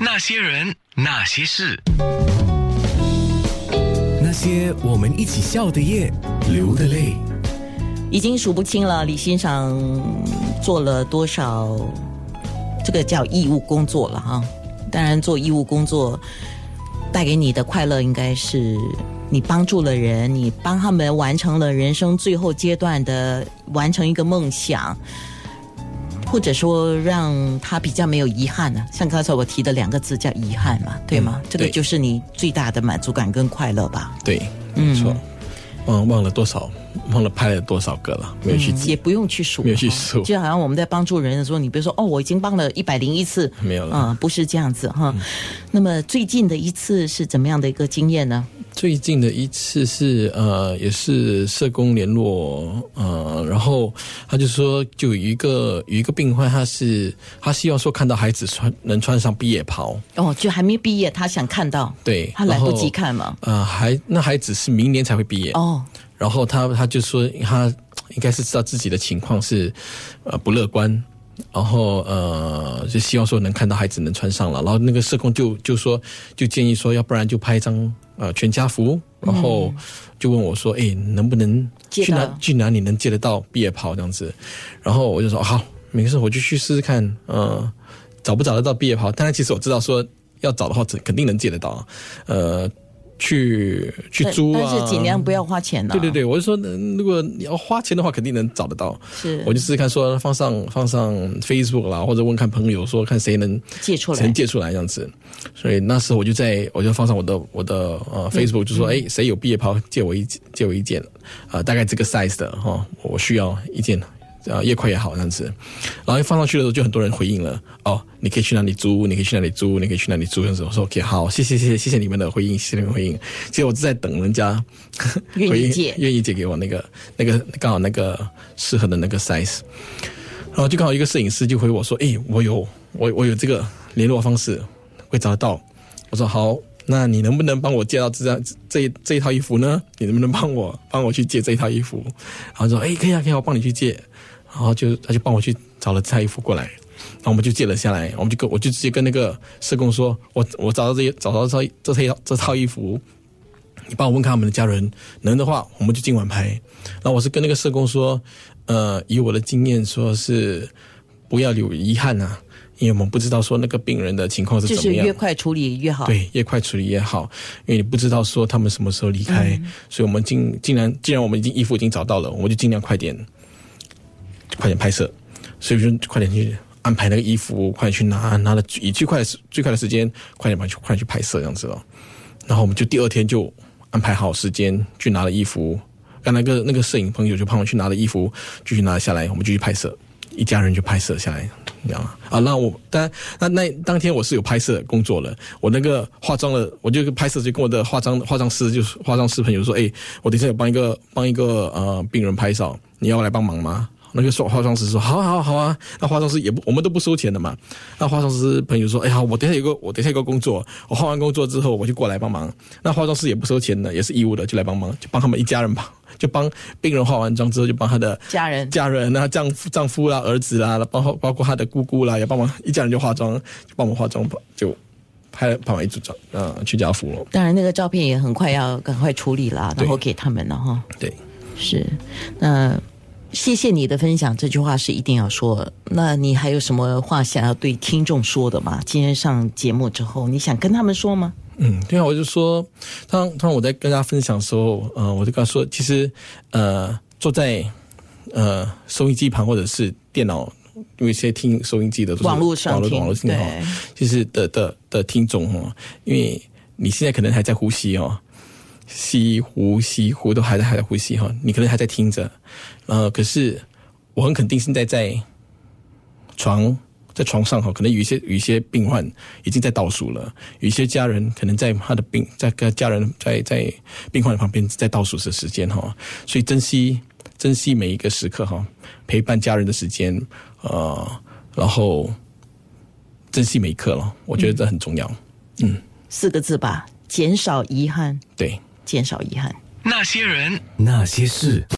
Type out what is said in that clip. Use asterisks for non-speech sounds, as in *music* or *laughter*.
那些人，那些事，那些我们一起笑的夜，流的泪。已经数不清了，李欣赏做了多少，这个叫义务工作了哈。当然，做义务工作带给你的快乐，应该是你帮助了人，你帮他们完成了人生最后阶段的完成一个梦想，或者说让他比较没有遗憾呢。像刚才我提的两个字叫遗憾嘛，对吗？这个就是你最大的满足感跟快乐吧。对，没错。忘忘了多少，忘了拍了多少个了，没有去记，嗯也不用去数，没有去数就好像我们在帮助人的时候，你比如说，哦，我已经帮了一百零一次，没有了嗯，不是这样子哈。那么最近的一次是怎么样的一个经验呢？最近的一次是呃，也是社工联络呃，然后他就说，就有一个有一个病患，他是他希望说看到孩子穿能穿上毕业袍，哦，就还没毕业，他想看到，对，他来不及看嘛。呃，还那孩子是明年才会毕业，哦，然后他他就说他应该是知道自己的情况是呃不乐观，然后呃就希望说能看到孩子能穿上了，然后那个社工就就说就建议说，要不然就拍一张呃全家福，然后就问我说，哎，能不能去哪去哪里能借得到毕业袍这样子？然后我就说好，没事，我就去试试看，呃，找不找得到毕业袍？当然，其实我知道说要找的话，肯定能借得到，呃。去去租啊，但是尽量不要花钱呢。对对对，我就说，嗯如果你要花钱的话，肯定能找得到。是我就试试看，说放上放上 Facebook 啦，或者问看朋友，说看谁能借出来谁能借出来这样子。所以那时候我就在我就放上我的我的呃 Facebook，就说，哎，谁有毕业袍借我一借我一件，啊，大概这个 size 的哈，我需要一件。啊，越快越好这样子，然后一放上去的时候，就很多人回应了。哦，你可以去哪里租？你可以去哪里租？你可以去哪里租？这样子，我说 OK，好，谢谢谢谢谢谢你们的回应，谢谢你们回应。其实我是在等人家 *laughs* 愿意借愿意借给我那个那个刚好那个适合的那个 size，然后就刚好一个摄影师就回我说，诶，我有我我有这个联络方式，会找得到。我说好，那你能不能帮我借到这张这一这一套衣服呢？你能不能帮我帮我去借这一套衣服？然后说，诶，可以啊，可以啊，我帮你去借。然后就他就帮我去找了这套衣服过来，然后我们就借了下来，我们就跟我就直接跟那个社工说，我我找到这些找到这套这套这套衣服，你帮我问看他们的家人，能的话我们就今晚拍。然后我是跟那个社工说，呃，以我的经验说是不要留遗憾啊，因为我们不知道说那个病人的情况是怎么样。越快处理越好。，对，越快处理越好，因为你不知道说他们什么时候离开，嗯所以我们尽尽然既然我们已经衣服已经找到了，我们就尽量快点，快点拍摄，所以就快点去安排那个衣服，快点去拿，拿了以最快最快的时间，快点把去快点去拍摄这样子哦。然后我们就第二天就安排好时间去拿了衣服，跟那个那个摄影朋友就帮我去拿了衣服，继续拿下来，我们就去拍摄，一家人就拍摄下来。这样啊，那我当那那当天我是有拍摄工作了，我那个化妆了，我就拍摄就跟我的化妆化妆师就是化妆师朋友说，哎，我等一下有帮一个帮一个呃病人拍照，你要来帮忙吗？那个化化妆师说好啊好啊好啊，那化妆师也不我们都不收钱的嘛。那化妆师朋友说，哎呀，我等一下有个我等一下有个工作，我化完工作之后我就过来帮忙。那化妆师也不收钱的，也是义务的，就来帮忙，就帮他们一家人吧，就帮病人化完妆之后就帮他的家人家人啊，丈夫、丈夫啦、儿子啦，包括包括他的姑姑啦，也帮忙一家人就化妆，就帮我们化妆，就拍拍完一组照，嗯、去家福了。当然那个照片也很快要赶快处理了，然后给他们了哈。对，是，那谢谢你的分享，这句话是一定要说。那你还有什么话想要对听众说的吗？今天上节目之后，你想跟他们说吗？嗯，对啊，我就说，当当我在跟大家分享的时候，呃，我就跟他说，其实，呃，坐在呃收音机旁或者是电脑，因为现在听收音机的网络上网络听网络听哈就是的的的听众哦，因为你现在可能还在呼吸哦，吸呼吸呼都还在还在呼吸哈，你可能还在听着，呃，可是我很肯定现在在床在床上哈，可能有一些有一些病患已经在倒数了，有一些家人可能在他的病在跟家人在在病患的旁边在倒数的时间哈，所以珍惜珍惜每一个时刻哈，陪伴家人的时间，呃，然后珍惜每一刻了，我觉得这很重要。嗯四个字吧，减少遗憾，对。减少遗憾。那些人，那些事。